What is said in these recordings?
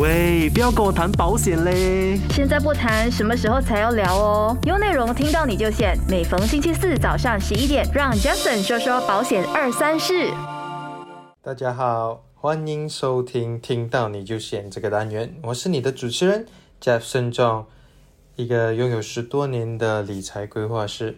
喂，不要跟我谈保险嘞！现在不谈，什么时候才要聊哦？有内容听到你就选。每逢星期四早上十一点，让 Jason 说说保险二三事。大家好，欢迎收听《听到你就选》这个单元，我是你的主持人盛壮，一个拥有十多年的理财规划师。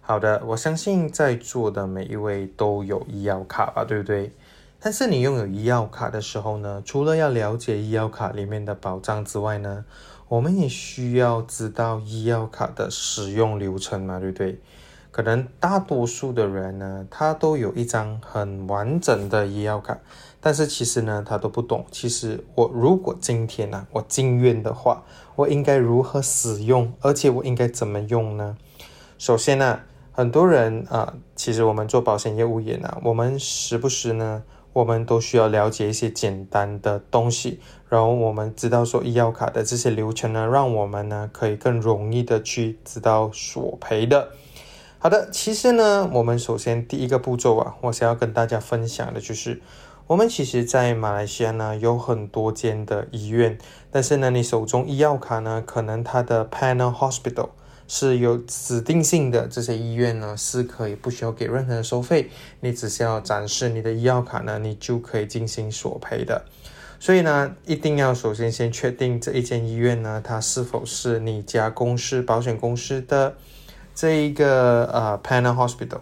好的，我相信在座的每一位都有医药卡吧，对不对？但是你拥有医药卡的时候呢，除了要了解医药卡里面的保障之外呢，我们也需要知道医药卡的使用流程嘛，对不对？可能大多数的人呢，他都有一张很完整的医药卡，但是其实呢，他都不懂。其实我如果今天呢，我进院的话，我应该如何使用，而且我应该怎么用呢？首先呢，很多人啊，其实我们做保险业务员呢，我们时不时呢。我们都需要了解一些简单的东西，然后我们知道说医药卡的这些流程呢，让我们呢可以更容易的去知道索赔的。好的，其实呢，我们首先第一个步骤啊，我想要跟大家分享的就是，我们其实在马来西亚呢有很多间的医院，但是呢，你手中医药卡呢，可能它的 panel hospital。是有指定性的这些医院呢，是可以不需要给任何的收费，你只需要展示你的医药卡呢，你就可以进行索赔的。所以呢，一定要首先先确定这一间医院呢，它是否是你家公司保险公司的这一个呃 panel hospital。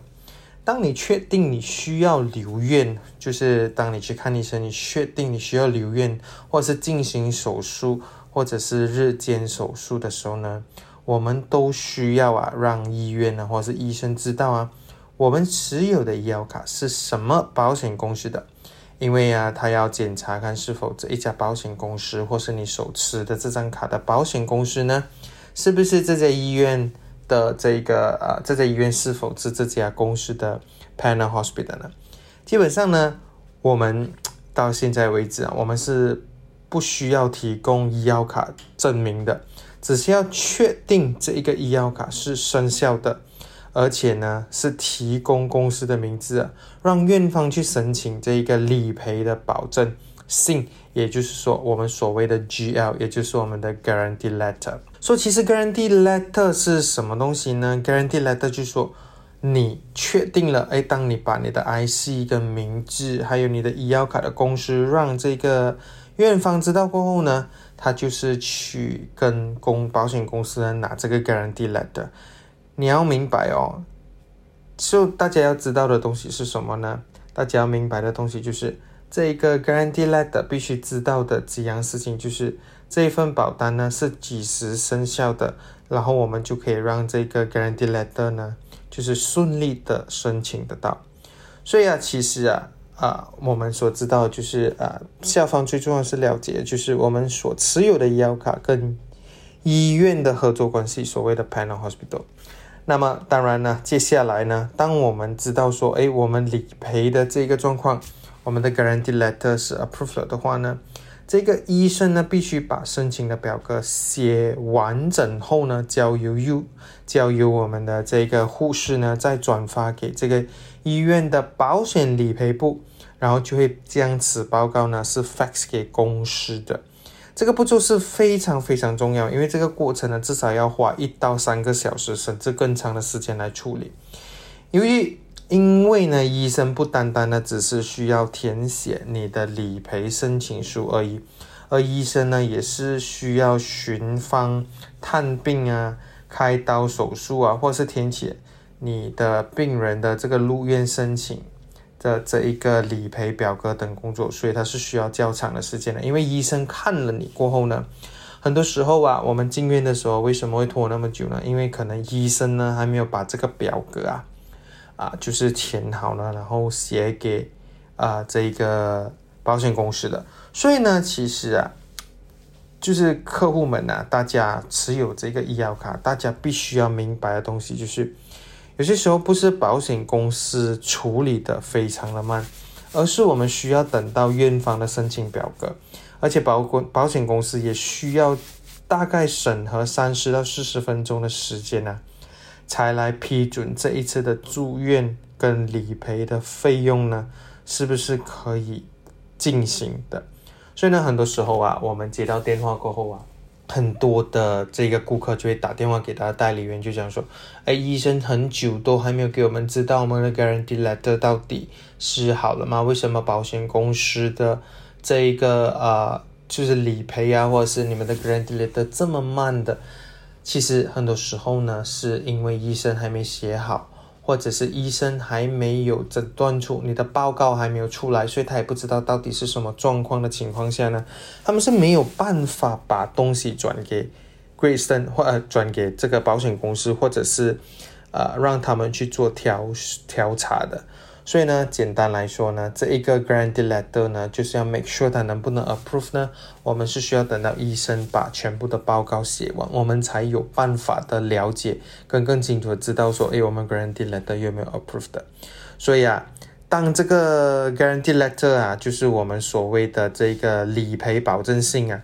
当你确定你需要留院，就是当你去看医生，你确定你需要留院，或是进行手术，或者是日间手术的时候呢？我们都需要啊，让医院呢，或是医生知道啊，我们持有的医药卡是什么保险公司的，因为啊，他要检查看是否这一家保险公司，或是你手持的这张卡的保险公司呢，是不是这家医院的这个啊，这家医院是否是这家公司的 panel hospital 呢？基本上呢，我们到现在为止啊，我们是不需要提供医药卡证明的。只需要确定这一个医药卡是生效的，而且呢是提供公司的名字，让院方去申请这一个理赔的保证信，也就是说我们所谓的 GL，也就是我们的 Guarantee Letter。说其实 Guarantee Letter 是什么东西呢？Guarantee Letter 就是说你确定了，哎，当你把你的 IC 跟名字，还有你的医药卡的公司，让这个院方知道过后呢？他就是去跟公保险公司拿这个 guarantee letter，你要明白哦，就大家要知道的东西是什么呢？大家要明白的东西就是这一个 guarantee letter 必须知道的几样事情，就是这一份保单呢是几时生效的，然后我们就可以让这个 guarantee letter 呢就是顺利的申请得到。所以啊，其实啊。啊，我们所知道就是啊，下方最重要是了解，就是我们所持有的医药卡跟医院的合作关系，所谓的 panel hospital。那么当然呢，接下来呢，当我们知道说，哎，我们理赔的这个状况，我们的 guarantee letter 是 approved 的话呢，这个医生呢必须把申请的表格写完整后呢，交由 you 交由我们的这个护士呢再转发给这个。医院的保险理赔部，然后就会将此报告呢是 fax 给公司的。这个步骤是非常非常重要，因为这个过程呢至少要花一到三个小时，甚至更长的时间来处理。由于因为呢，医生不单单呢只是需要填写你的理赔申请书而已，而医生呢也是需要寻方探病啊、开刀手术啊，或是填写。你的病人的这个入院申请的这一个理赔表格等工作，所以它是需要较长的时间的。因为医生看了你过后呢，很多时候啊，我们进院的时候为什么会拖那么久呢？因为可能医生呢还没有把这个表格啊啊就是填好了，然后写给啊这个保险公司的。所以呢，其实啊，就是客户们呐，大家持有这个医药卡，大家必须要明白的东西就是。有些时候不是保险公司处理的非常的慢，而是我们需要等到院方的申请表格，而且保公保险公司也需要大概审核三十到四十分钟的时间呢，才来批准这一次的住院跟理赔的费用呢，是不是可以进行的？所以呢，很多时候啊，我们接到电话过后啊，很多的这个顾客就会打电话给他的代理员，就讲说，哎，医生很久都还没有给我们知道我们的 guarantee letter 到底是好了吗？为什么保险公司的这一个呃，就是理赔啊，或者是你们的 guarantee letter 这么慢的？其实很多时候呢，是因为医生还没写好。或者是医生还没有诊断出你的报告还没有出来，所以他也不知道到底是什么状况的情况下呢，他们是没有办法把东西转给 Greyston 或呃转给这个保险公司，或者是呃让他们去做调调查的。所以呢，简单来说呢，这一个 guarantee letter 呢，就是要 make sure 它能不能 approve 呢？我们是需要等到医生把全部的报告写完，我们才有办法的了解跟更清楚的知道说，诶，我们 guarantee letter 有没有 approve 的。所以啊，当这个 guarantee letter 啊，就是我们所谓的这个理赔保证信啊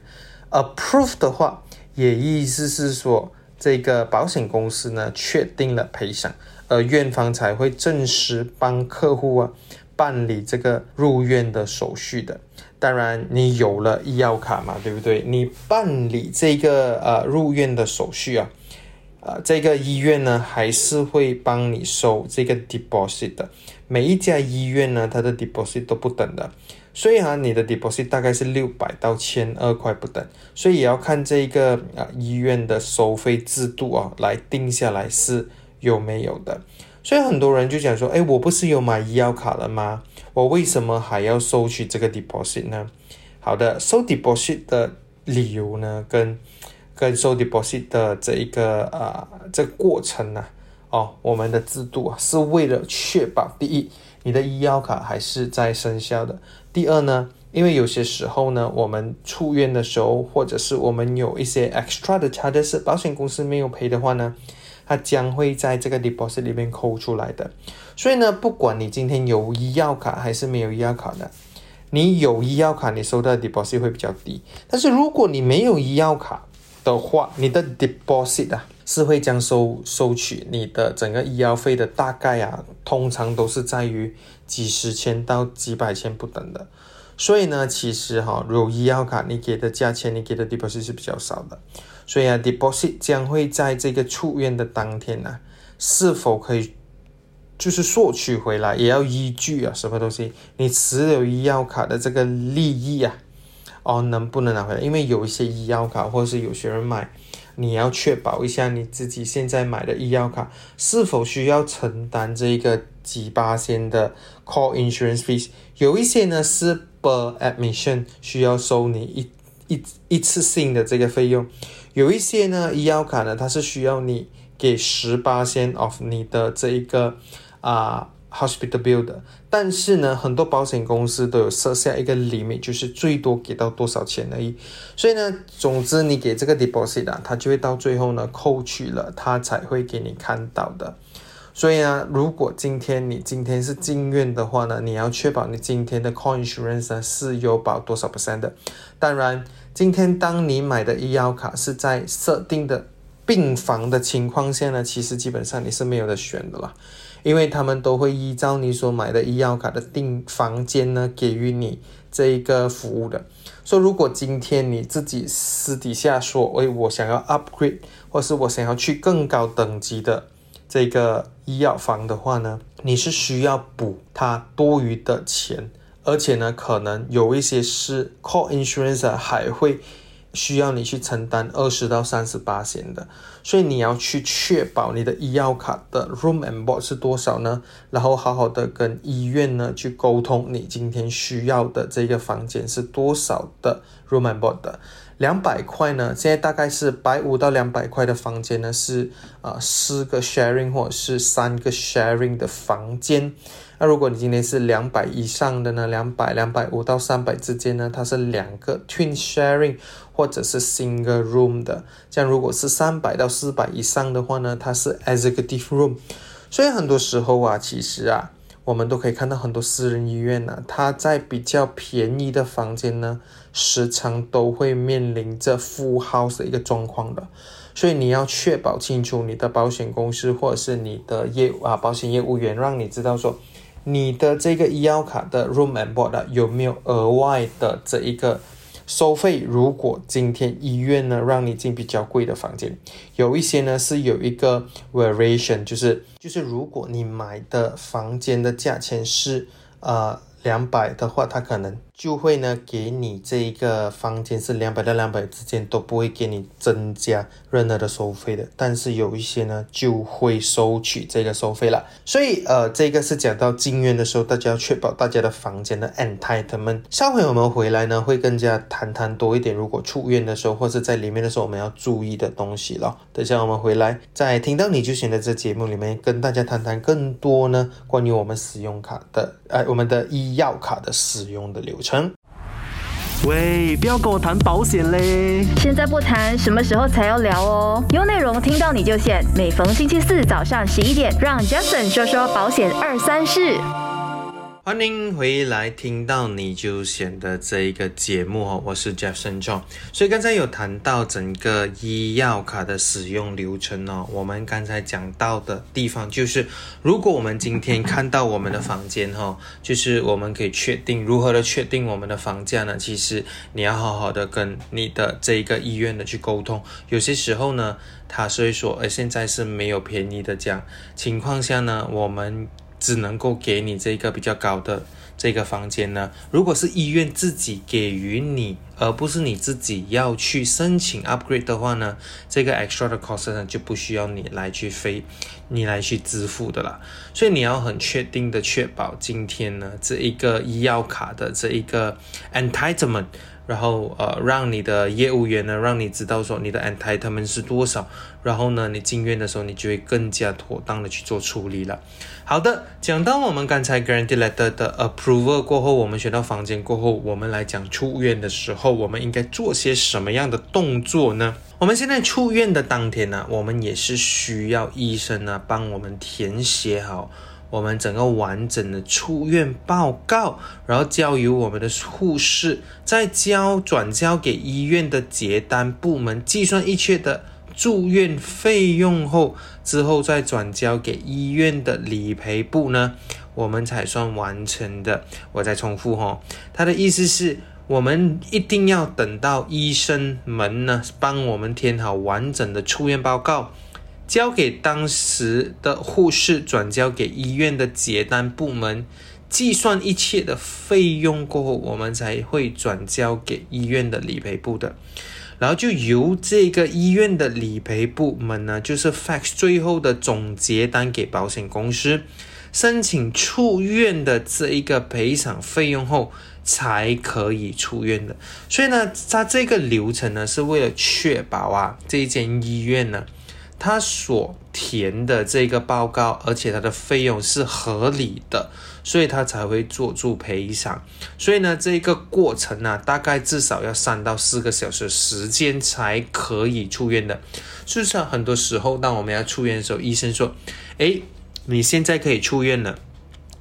，approve 的话，也意思是说，这个保险公司呢，确定了赔偿。而院方才会正式帮客户啊办理这个入院的手续的。当然，你有了医药卡嘛，对不对？你办理这个呃入院的手续啊，呃，这个医院呢还是会帮你收这个 deposit 的。每一家医院呢，它的 deposit 都不等的，所以啊，你的 deposit 大概是六百到千二块不等，所以也要看这一个啊医院的收费制度啊来定下来是。有没有的？所以很多人就讲说：“哎，我不是有买医药卡了吗？我为什么还要收取这个 deposit 呢？”好的，收 deposit 的理由呢，跟跟收 deposit 的这一个啊这个过程呢，哦，我们的制度啊，是为了确保第一，你的医药卡还是在生效的；第二呢，因为有些时候呢，我们出院的时候，或者是我们有一些 extra 的 charges，保险公司没有赔的话呢。它将会在这个 deposit 里面扣出来的，所以呢，不管你今天有医药卡还是没有医药卡的，你有医药卡，你收到的 deposit 会比较低。但是如果你没有医药卡的话，你的 deposit 啊是会将收收取你的整个医药费的，大概啊，通常都是在于几十千到几百千不等的。所以呢，其实哈，有医药卡，你给的价钱，你给的 deposit 是比较少的。所以啊，deposit 将会在这个出院的当天呢，是否可以就是索取回来，也要依据啊什么东西，你持有医药卡的这个利益啊，哦，能不能拿回来？因为有一些医药卡，或者是有些人买，你要确保一下你自己现在买的医药卡是否需要承担这一个几八千的 call insurance fees。有一些呢是 per admission 需要收你一一一次性的这个费用。有一些呢，医药卡呢，它是需要你给十八千 of 你的这一个啊 hospital bill 的，但是呢，很多保险公司都有设下一个 limit，就是最多给到多少钱而已。所以呢，总之你给这个 deposit 啊，它就会到最后呢扣取了，它才会给你看到的。所以呢，如果今天你今天是进院的话呢，你要确保你今天的 coinsurance 呢是有保多少 percent 的。当然。今天，当你买的医药卡是在设定的病房的情况下呢，其实基本上你是没有的选的啦，因为他们都会依照你所买的医药卡的订房间呢，给予你这一个服务的。说如果今天你自己私底下说，哎，我想要 upgrade，或是我想要去更高等级的这个医药房的话呢，你是需要补它多余的钱。而且呢，可能有一些是 core insurance 还会需要你去承担二十到三十八险的，所以你要去确保你的医药卡的 room and board 是多少呢？然后好好的跟医院呢去沟通，你今天需要的这个房间是多少的 room and board 的。两百块呢，现在大概是百五到两百块的房间呢，是啊四个 sharing 或者是三个 sharing 的房间。那如果你今天是两百以上的呢？两百、两百五到三百之间呢？它是两个 twin sharing 或者是 single room 的。这样如果是三百到四百以上的话呢？它是 executive room。所以很多时候啊，其实啊，我们都可以看到很多私人医院呢，它在比较便宜的房间呢，时常都会面临着 full house 的一个状况的。所以你要确保清楚你的保险公司或者是你的业啊，保险业务员让你知道说。你的这个医药卡的 room and board 有没有额外的这一个收费，如果今天医院呢让你进比较贵的房间，有一些呢是有一个 variation，就是就是如果你买的房间的价钱是呃两百的话，它可能。就会呢，给你这一个房间是两百到两百之间都不会给你增加任何的收费的，但是有一些呢就会收取这个收费了。所以呃，这个是讲到进院的时候，大家要确保大家的房间的 entitlement。下回我们回来呢，会更加谈谈多一点，如果出院的时候或是在里面的时候，我们要注意的东西了。等下我们回来，在听到你就选的这节目里面，跟大家谈谈更多呢关于我们使用卡的，呃，我们的医药卡的使用的流程。喂，不要跟我谈保险嘞！现在不谈，什么时候才要聊哦？有内容听到你就选，每逢星期四早上十一点，让 Jason 说说保险二三事。欢迎回来，听到你就选的这一个节目哦，我是 Jeff John。所以刚才有谈到整个医药卡的使用流程哦，我们刚才讲到的地方就是，如果我们今天看到我们的房间哈，就是我们可以确定如何的确定我们的房价呢？其实你要好好的跟你的这一个医院的去沟通，有些时候呢，他所以说，呃，现在是没有便宜的这样情况下呢，我们。只能够给你这个比较高的这个房间呢。如果是医院自己给予你，而不是你自己要去申请 upgrade 的话呢，这个 extra 的 cost 呢就不需要你来去飞，你来去支付的啦。所以你要很确定的确保今天呢这一个医药卡的这一个 entitlement。然后呃，让你的业务员呢，让你知道说你的 entitlement 是多少，然后呢，你进院的时候，你就会更加妥当的去做处理了。好的，讲到我们刚才 guarantee letter 的 approval 过后，我们选到房间过后，我们来讲出院的时候，我们应该做些什么样的动作呢？我们现在出院的当天呢，我们也是需要医生呢帮我们填写好。我们整个完整的出院报告，然后交由我们的护士，再交转交给医院的结单部门计算一切的住院费用后，之后再转交给医院的理赔部呢，我们才算完成的。我再重复哈，他的意思是我们一定要等到医生们呢帮我们填好完整的出院报告。交给当时的护士，转交给医院的结单部门，计算一切的费用过后，我们才会转交给医院的理赔部的。然后就由这个医院的理赔部门呢，就是 fax 最后的总结单给保险公司，申请出院的这一个赔偿费用后，才可以出院的。所以呢，它这个流程呢，是为了确保啊，这间医院呢。他所填的这个报告，而且他的费用是合理的，所以他才会做出赔偿。所以呢，这个过程呢，大概至少要三到四个小时时间才可以出院的。事实上很多时候，当我们要出院的时候，医生说：“诶，你现在可以出院了。”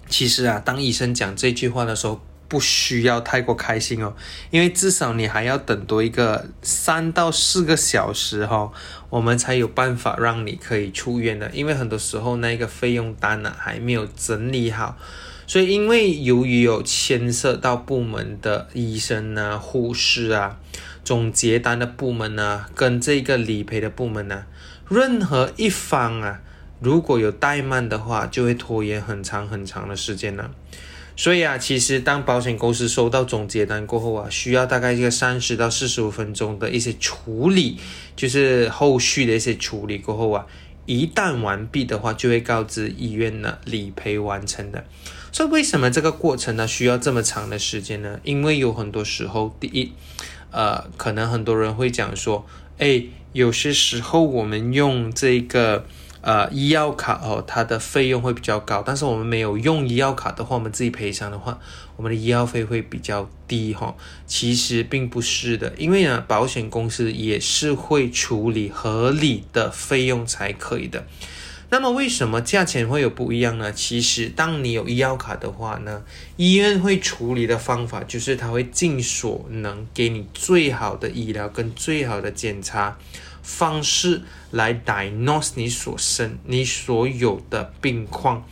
其实啊，当医生讲这句话的时候，不需要太过开心哦，因为至少你还要等多一个三到四个小时哈，我们才有办法让你可以出院的。因为很多时候那个费用单呢还没有整理好，所以因为由于有牵涉到部门的医生啊、护士啊、总结单的部门呢，跟这个理赔的部门呢，任何一方啊如果有怠慢的话，就会拖延很长很长的时间呢。所以啊，其实当保险公司收到总结单过后啊，需要大概一个三十到四十五分钟的一些处理，就是后续的一些处理过后啊，一旦完毕的话，就会告知医院呢理赔完成的。所以为什么这个过程呢需要这么长的时间呢？因为有很多时候，第一，呃，可能很多人会讲说，哎，有些时候我们用这个。呃，医药卡哦，它的费用会比较高，但是我们没有用医药卡的话，我们自己赔偿的话，我们的医药费会比较低哈。其实并不是的，因为呢，保险公司也是会处理合理的费用才可以的。那么为什么价钱会有不一样呢？其实当你有医药卡的话呢，医院会处理的方法就是他会尽所能给你最好的医疗跟最好的检查。方式来 diagnose 你所生、你所有的病况，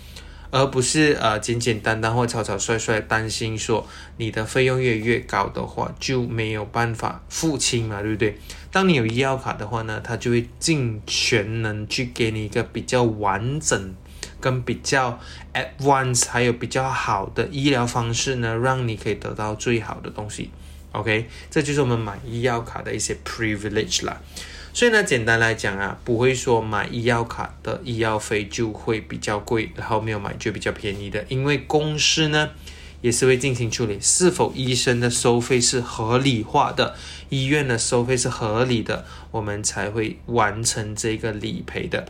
而不是呃简简单单或草草率率担心说你的费用越越高的话就没有办法付清嘛，对不对？当你有医药卡的话呢，他就会尽全能去给你一个比较完整。跟比较 advanced 还有比较好的医疗方式呢，让你可以得到最好的东西。OK，这就是我们买医药卡的一些 privilege 啦。所以呢，简单来讲啊，不会说买医药卡的医药费就会比较贵，然后没有买就比较便宜的，因为公司呢。也是会进行处理，是否医生的收费是合理化的，医院的收费是合理的，我们才会完成这个理赔的。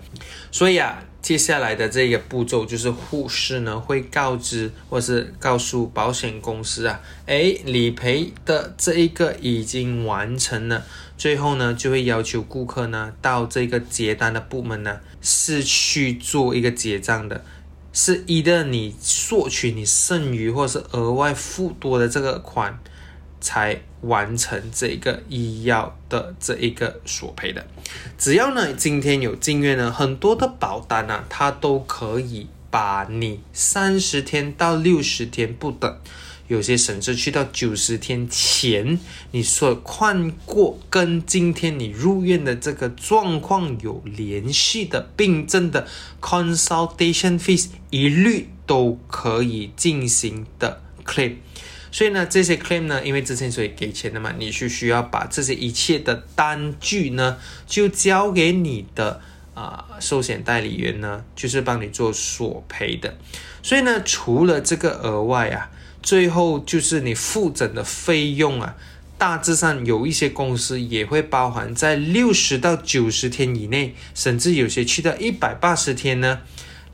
所以啊，接下来的这个步骤就是护士呢会告知或是告诉保险公司啊，诶，理赔的这一个已经完成了，最后呢就会要求顾客呢到这个结单的部门呢是去做一个结账的。是一的，你索取你剩余或是额外付多的这个款，才完成这个医药的这一个索赔的。只要呢今天有进院呢，很多的保单呢，它都可以把你三十天到六十天不等。有些甚至去到九十天前，你所看过跟今天你入院的这个状况有联系的病症的 consultation fees，一律都可以进行的 claim。所以呢，这些 claim 呢，因为之前所以给钱的嘛，你是需要把这些一切的单据呢，就交给你的啊寿险代理员呢，就是帮你做索赔的。所以呢，除了这个额外啊。最后就是你复诊的费用啊，大致上有一些公司也会包含在六十到九十天以内，甚至有些去到一百八十天呢，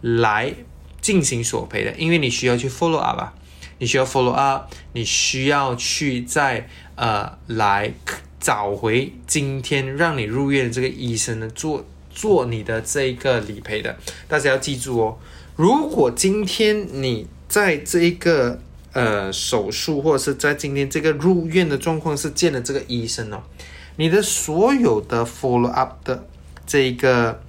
来进行索赔的。因为你需要去 follow up 啊，你需要 follow up，你需要去在呃来找回今天让你入院的这个医生呢做做你的这一个理赔的。大家要记住哦，如果今天你在这一个呃，手术或者是在今天这个入院的状况是见了这个医生哦，你的所有的 follow up 的这一个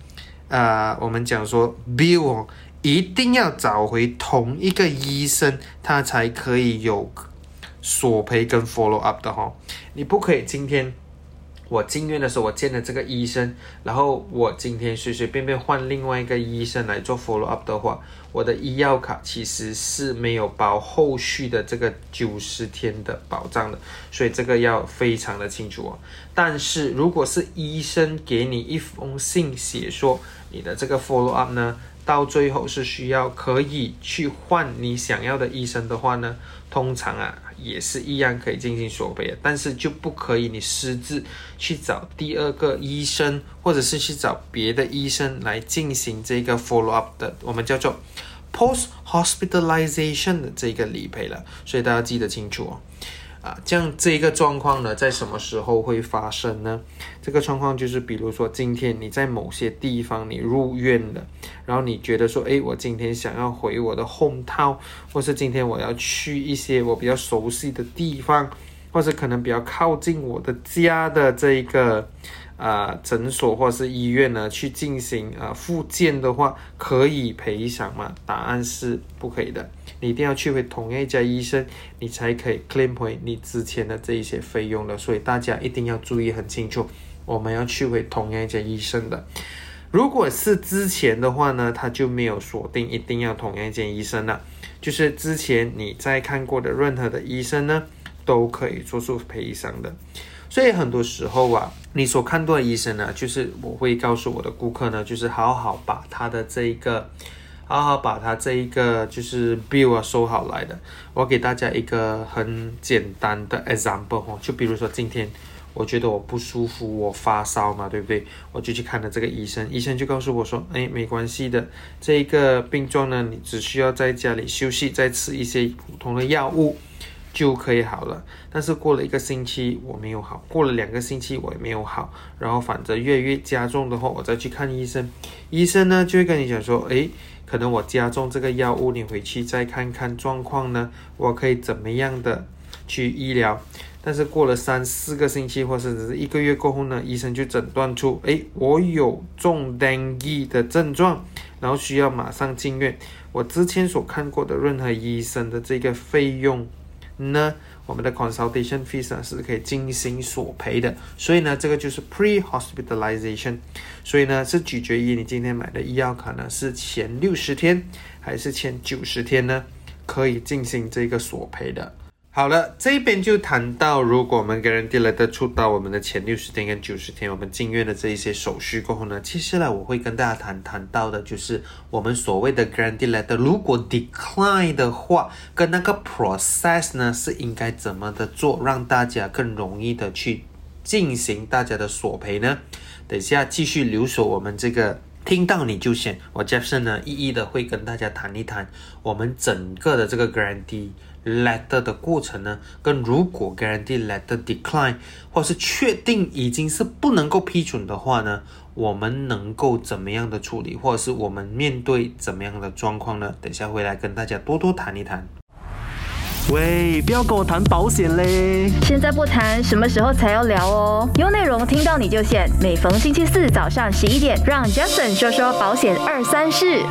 呃，我们讲说 bill 哦，一定要找回同一个医生，他才可以有索赔跟 follow up 的哈，你不可以今天。我进院的时候，我见了这个医生，然后我今天随随便便换另外一个医生来做 follow up 的话，我的医药卡其实是没有包后续的这个九十天的保障的，所以这个要非常的清楚哦。但是如果是医生给你一封信写说你的这个 follow up 呢，到最后是需要可以去换你想要的医生的话呢，通常啊。也是一样可以进行索赔的，但是就不可以你私自去找第二个医生，或者是去找别的医生来进行这个 follow up 的，我们叫做 post hospitalization 的这个理赔了，所以大家记得清楚哦。啊，这样这一个状况呢，在什么时候会发生呢？这个状况就是，比如说今天你在某些地方你入院了，然后你觉得说，诶，我今天想要回我的 home town，或是今天我要去一些我比较熟悉的地方，或者可能比较靠近我的家的这一个。啊，诊所或是医院呢，去进行啊复健的话，可以赔偿吗？答案是不可以的。你一定要去回同样一家医生，你才可以 claim 回你之前的这一些费用的。所以大家一定要注意很清楚，我们要去回同样一家医生的。如果是之前的话呢，他就没有锁定一定要同样一间医生了。就是之前你在看过的任何的医生呢，都可以做出赔偿的。所以很多时候啊，你所看到的医生呢，就是我会告诉我的顾客呢，就是好好把他的这一个，好好把它这一个就是 bill 啊收好来的。我给大家一个很简单的 example 哈，就比如说今天我觉得我不舒服，我发烧嘛，对不对？我就去看了这个医生，医生就告诉我说，哎，没关系的，这一个病状呢，你只需要在家里休息，再吃一些普通的药物。就可以好了，但是过了一个星期我没有好，过了两个星期我也没有好，然后反正越越加重的话，我再去看医生，医生呢就会跟你讲说，诶，可能我加重这个药物，你回去再看看状况呢，我可以怎么样的去医疗。但是过了三四个星期或者是一个月过后呢，医生就诊断出，诶，我有中 dengue 的症状。然后需要马上进院，我之前所看过的任何医生的这个费用呢，我们的 consultation fees 呢是可以进行索赔的。所以呢，这个就是 pre hospitalization，所以呢是取决于你今天买的医药卡呢是前六十天还是前九十天呢，可以进行这个索赔的。好了，这边就谈到，如果我们 guarantee letter 出到我们的前六十天跟九十天，我们进院的这一些手续过后呢，接下来我会跟大家谈谈到的，就是我们所谓的 guarantee letter，如果 decline 的话，跟那个 process 呢是应该怎么的做，让大家更容易的去进行大家的索赔呢？等下继续留守我们这个。听到你就选，我 Jefferson 呢，一一的会跟大家谈一谈我们整个的这个 grandee letter 的过程呢，跟如果 guarantee letter decline 或是确定已经是不能够批准的话呢，我们能够怎么样的处理，或者是我们面对怎么样的状况呢？等下回来跟大家多多谈一谈。喂，不要跟我谈保险嘞！现在不谈，什么时候才要聊哦？有内容听到你就选。每逢星期四早上十一点，让 Jason 说说保险二三事。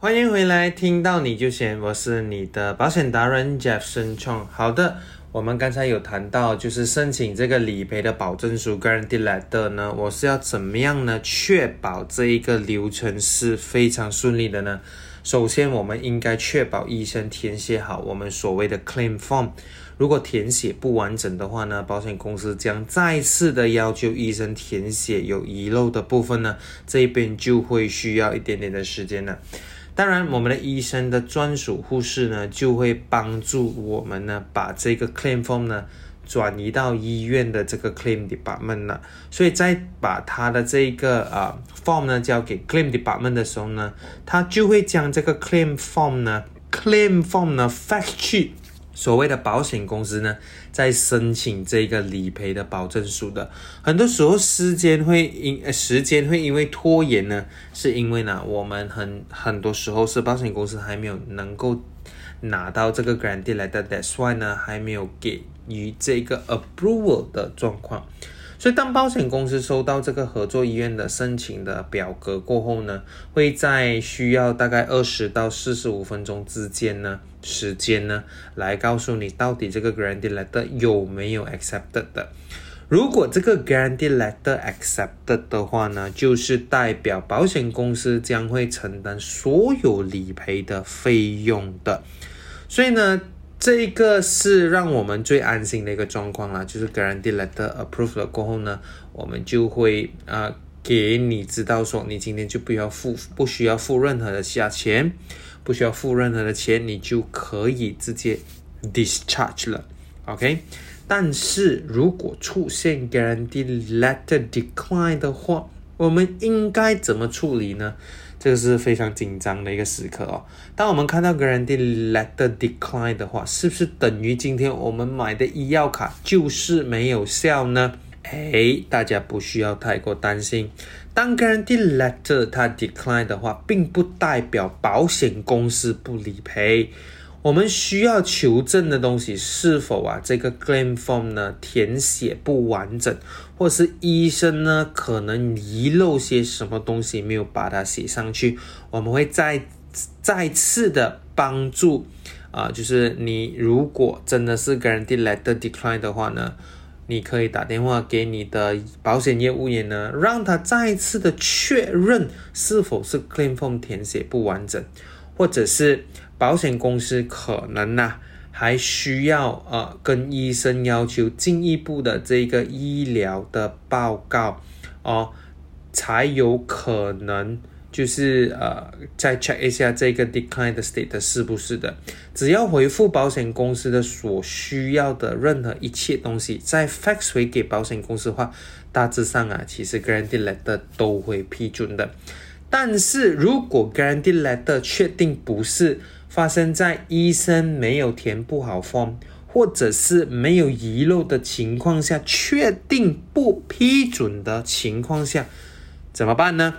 欢迎回来，听到你就选，我是你的保险达人 Jason Chong。好的，我们刚才有谈到，就是申请这个理赔的保证书 Guarantee Letter 呢，我是要怎么样呢？确保这一个流程是非常顺利的呢？首先，我们应该确保医生填写好我们所谓的 claim form。如果填写不完整的话呢，保险公司将再次的要求医生填写有遗漏的部分呢，这边就会需要一点点的时间了。当然，我们的医生的专属护士呢，就会帮助我们呢，把这个 claim form 呢。转移到医院的这个 claim department 了，所以在把他的这个啊 form 呢交给 claim department 的时候呢，他就会将这个 claim form 呢 claim form 呢 fax 去所谓的保险公司呢，在申请这个理赔的保证书的。很多时候时间会因时间会因为拖延呢，是因为呢我们很很多时候是保险公司还没有能够拿到这个 grant 来的，that's why 呢还没有给。予这个 approval 的状况，所以当保险公司收到这个合作医院的申请的表格过后呢，会在需要大概二十到四十五分钟之间呢时间呢，来告诉你到底这个 grant letter 有没有 accepted 的。如果这个 grant letter accepted 的话呢，就是代表保险公司将会承担所有理赔的费用的。所以呢。这个是让我们最安心的一个状况啦，就是 guarantee letter approve 了过后呢，我们就会啊给你知道说，你今天就不要付，不需要付任何的下钱，不需要付任何的钱，你就可以直接 discharge 了，OK？但是如果出现 guarantee letter decline 的话，我们应该怎么处理呢？这个是非常紧张的一个时刻哦。当我们看到 guarantee letter decline 的话，是不是等于今天我们买的医药卡就是没有效呢？哎，大家不需要太过担心。当 guarantee letter 它 decline 的话，并不代表保险公司不理赔。我们需要求证的东西是否啊，这个 claim form 呢填写不完整，或是医生呢可能遗漏些什么东西没有把它写上去，我们会再再次的帮助啊，就是你如果真的是 guarantee letter decline 的话呢，你可以打电话给你的保险业务员呢，让他再次的确认是否是 claim form 填写不完整，或者是。保险公司可能呢，还需要呃跟医生要求进一步的这个医疗的报告哦，才有可能就是呃再 check 一下这个 decline 的 state 是不是的。只要回复保险公司的所需要的任何一切东西，再 fax 回给保险公司的话，大致上啊，其实 guarantee letter 都会批准的。但是如果 guarantee letter 确定不是发生在医生没有填不好 form，或者是没有遗漏的情况下，确定不批准的情况下，怎么办呢？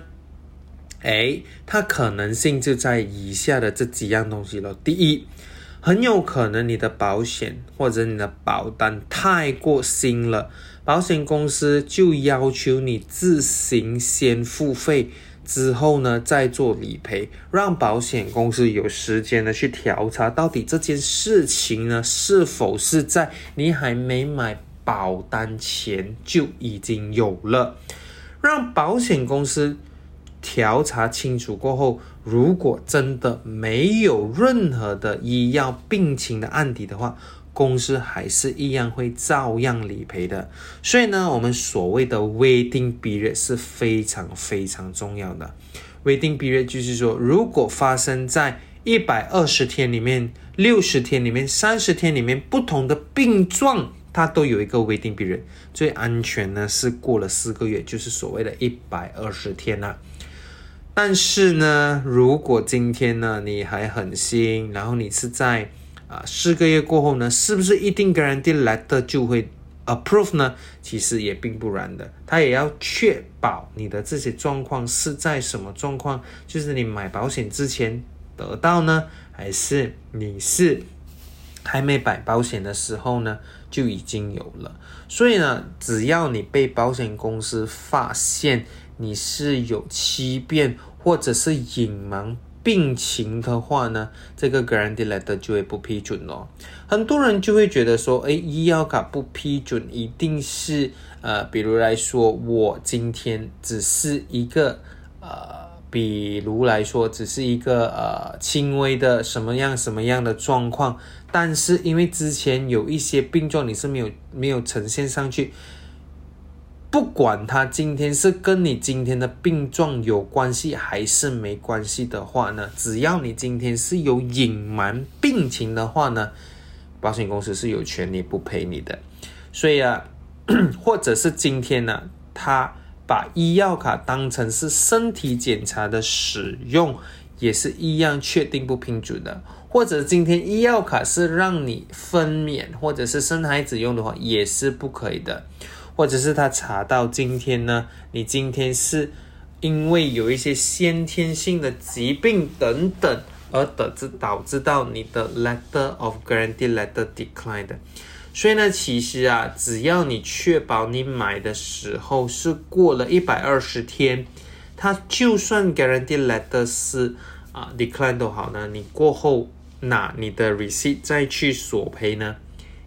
哎，它可能性就在以下的这几样东西了。第一，很有可能你的保险或者你的保单太过新了，保险公司就要求你自行先付费。之后呢，再做理赔，让保险公司有时间呢去调查到底这件事情呢是否是在你还没买保单前就已经有了，让保险公司调查清楚过后，如果真的没有任何的医药病情的案底的话。公司还是一样会照样理赔的，所以呢，我们所谓的 waiting period 是非常非常重要的。waiting period 就是说，如果发生在一百二十天里面、六十天里面、三十天里面，不同的病状，它都有一个 waiting period。最安全呢是过了四个月，就是所谓的一百二十天啦。但是呢，如果今天呢你还很新，然后你是在啊，四个月过后呢，是不是一定 guarantee letter 就会 approve 呢？其实也并不然的，他也要确保你的这些状况是在什么状况，就是你买保险之前得到呢，还是你是还没买保险的时候呢就已经有了？所以呢，只要你被保险公司发现你是有欺骗或者是隐瞒。病情的话呢，这个 grant letter 就会不批准咯。很多人就会觉得说，哎，医药卡不批准，一定是呃，比如来说，我今天只是一个呃，比如来说，只是一个呃，轻微的什么样什么样的状况，但是因为之前有一些病状你是没有没有呈现上去。不管他今天是跟你今天的病状有关系还是没关系的话呢，只要你今天是有隐瞒病情的话呢，保险公司是有权利不赔你的。所以啊，或者是今天呢，他把医药卡当成是身体检查的使用，也是一样确定不批准的。或者今天医药卡是让你分娩或者是生孩子用的话，也是不可以的。或者是他查到今天呢，你今天是因为有一些先天性的疾病等等而导致导致到你的 letter of guarantee letter declined，所以呢，其实啊，只要你确保你买的时候是过了一百二十天，它就算 guarantee letter 是啊 declined 都好呢，你过后拿你的 receipt 再去索赔呢。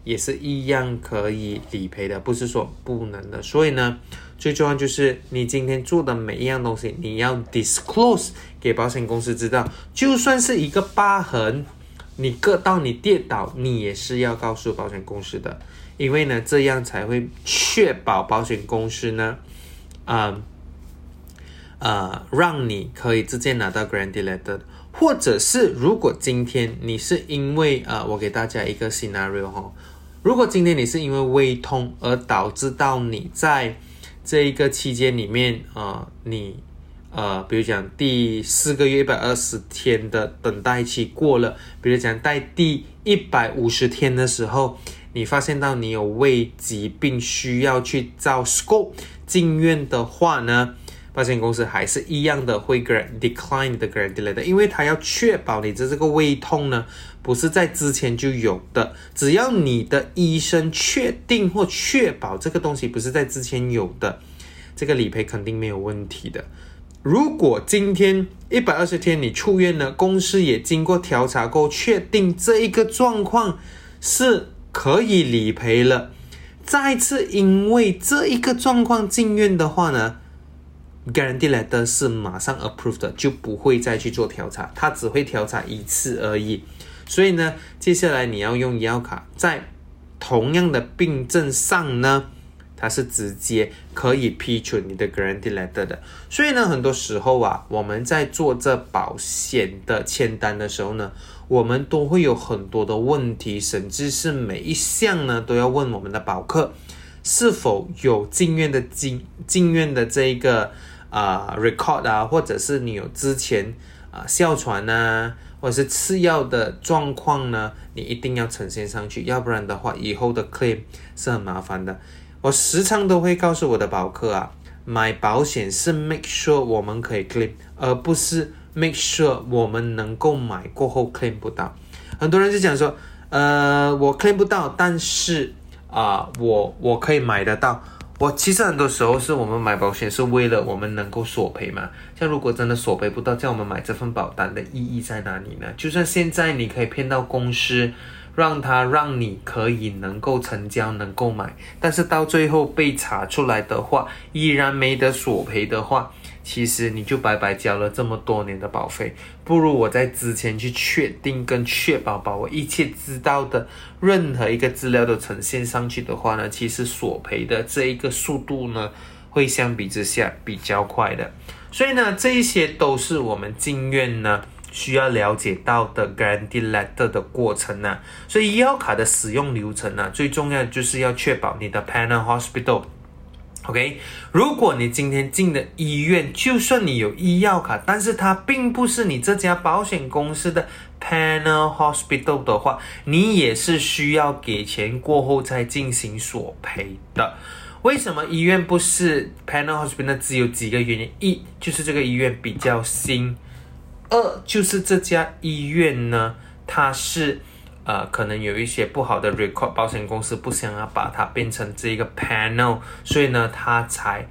也是一样可以理赔的，不是说不能的。所以呢，最重要就是你今天做的每一样东西，你要 disclose 给保险公司知道。就算是一个疤痕，你割到你跌倒，你也是要告诉保险公司的，因为呢，这样才会确保保险公司呢，啊，呃，让你可以直接拿到 grant letter 或者是如果今天你是因为啊，我给大家一个 scenario 哈。如果今天你是因为胃痛而导致到你在这一个期间里面啊，你呃，比如讲第四个月一百二十天的等待期过了，比如讲在第一百五十天的时候，你发现到你有胃疾病需要去照 scope 进院的话呢？保险公司还是一样的会 decline 的 guarantee letter，因为它要确保你的这个胃痛呢不是在之前就有的，只要你的医生确定或确保这个东西不是在之前有的，这个理赔肯定没有问题的。如果今天一百二十天你出院了，公司也经过调查过确定这一个状况是可以理赔了，再次因为这一个状况进院的话呢？Guarantee letter 是马上 approved 的，就不会再去做调查，它只会调查一次而已。所以呢，接下来你要用医药卡，在同样的病症上呢，它是直接可以批准你的 Guarantee letter 的。所以呢，很多时候啊，我们在做这保险的签单的时候呢，我们都会有很多的问题，甚至是每一项呢都要问我们的保客是否有进院的进进院的这一个。啊，record 啊，或者是你有之前啊哮喘呐，或者是吃药的状况呢，你一定要呈现上去，要不然的话，以后的 claim 是很麻烦的。我时常都会告诉我的保客啊，买保险是 make sure 我们可以 claim，而不是 make sure 我们能够买过后 claim 不到。很多人就讲说，呃，我 claim 不到，但是啊，我我可以买得到。我其实很多时候是我们买保险是为了我们能够索赔嘛。像如果真的索赔不到，叫我们买这份保单的意义在哪里呢？就算现在你可以骗到公司，让他让你可以能够成交、能够买，但是到最后被查出来的话，依然没得索赔的话。其实你就白白交了这么多年的保费，不如我在之前去确定跟确保把我一切知道的任何一个资料都呈现上去的话呢，其实索赔的这一个速度呢，会相比之下比较快的。所以呢，这一些都是我们进院呢需要了解到的 guarantee letter 的过程呢。所以医药卡的使用流程呢，最重要就是要确保你的 panel hospital。OK，如果你今天进的医院，就算你有医药卡，但是它并不是你这家保险公司的 panel hospital 的话，你也是需要给钱过后再进行索赔的。为什么医院不是 panel hospital？只有几个原因：一就是这个医院比较新；二就是这家医院呢，它是。呃，可能有一些不好的 record，保险公司不想要把它变成这一个 panel，所以呢，它才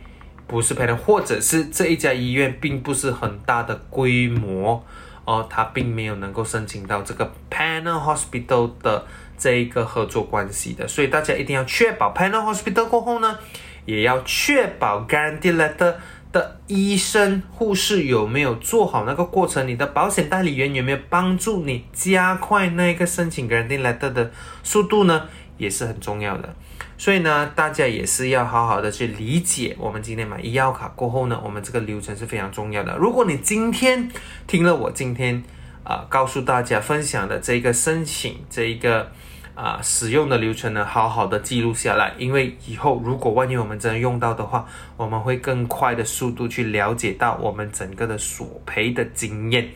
不是 panel，或者是这一家医院并不是很大的规模哦，它并没有能够申请到这个 panel hospital 的这一个合作关系的，所以大家一定要确保 panel hospital 过后呢，也要确保 guarantee letter。的医生、护士有没有做好那个过程？你的保险代理员有没有帮助你加快那个申请 guarantee letter 的速度呢？也是很重要的。所以呢，大家也是要好好的去理解。我们今天买医药卡过后呢，我们这个流程是非常重要的。如果你今天听了我今天啊告诉大家分享的这个申请这一个。啊，使用的流程呢，好好的记录下来，因为以后如果万一我们真的用到的话，我们会更快的速度去了解到我们整个的索赔的经验。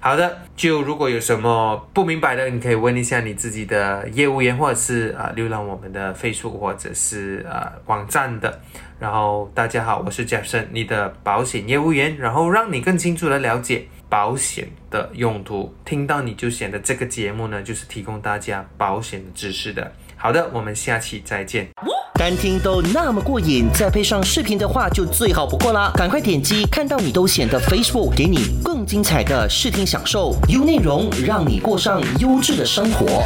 好的，就如果有什么不明白的，你可以问一下你自己的业务员，或者是啊浏览我们的费数或者是啊网站的。然后大家好，我是 Jefferson，你的保险业务员，然后让你更清楚的了解。保险的用途，听到你就显得这个节目呢，就是提供大家保险的知识的。好的，我们下期再见。单听都那么过瘾，再配上视频的话就最好不过啦！赶快点击看到你都显得 Facebook，给你更精彩的视听享受，优内容让你过上优质的生活。